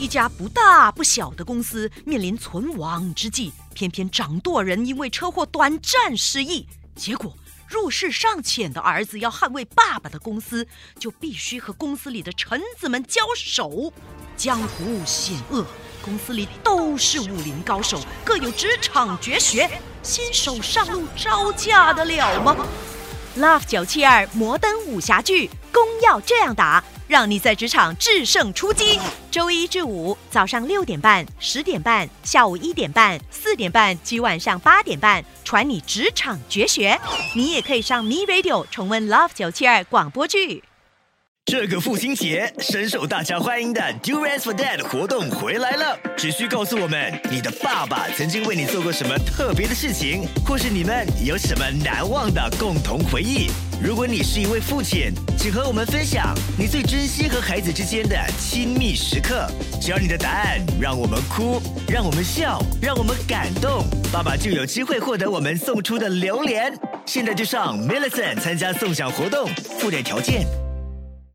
一家不大不小的公司面临存亡之际，偏偏掌舵人因为车祸短暂失忆，结果入世尚浅的儿子要捍卫爸爸的公司，就必须和公司里的臣子们交手。江湖险恶，公司里都是武林高手，各有职场绝学，新手上路招架得了吗？Love 九七二摩登武侠剧，攻要这样打。让你在职场制胜出击。周一至五早上六点半、十点半，下午一点半、四点半及晚上八点半，传你职场绝学。你也可以上 Me Radio 重温 Love 九七二广播剧。这个父亲节，深受大家欢迎的 Durance for Dad 活动回来了。只需告诉我们你的爸爸曾经为你做过什么特别的事情，或是你们有什么难忘的共同回忆。如果你是一位父亲，请和我们分享你最珍惜和孩子之间的亲密时刻。只要你的答案让我们哭，让我们笑，让我们感动，爸爸就有机会获得我们送出的榴莲。现在就上 Millison 参加送奖活动，附点条件。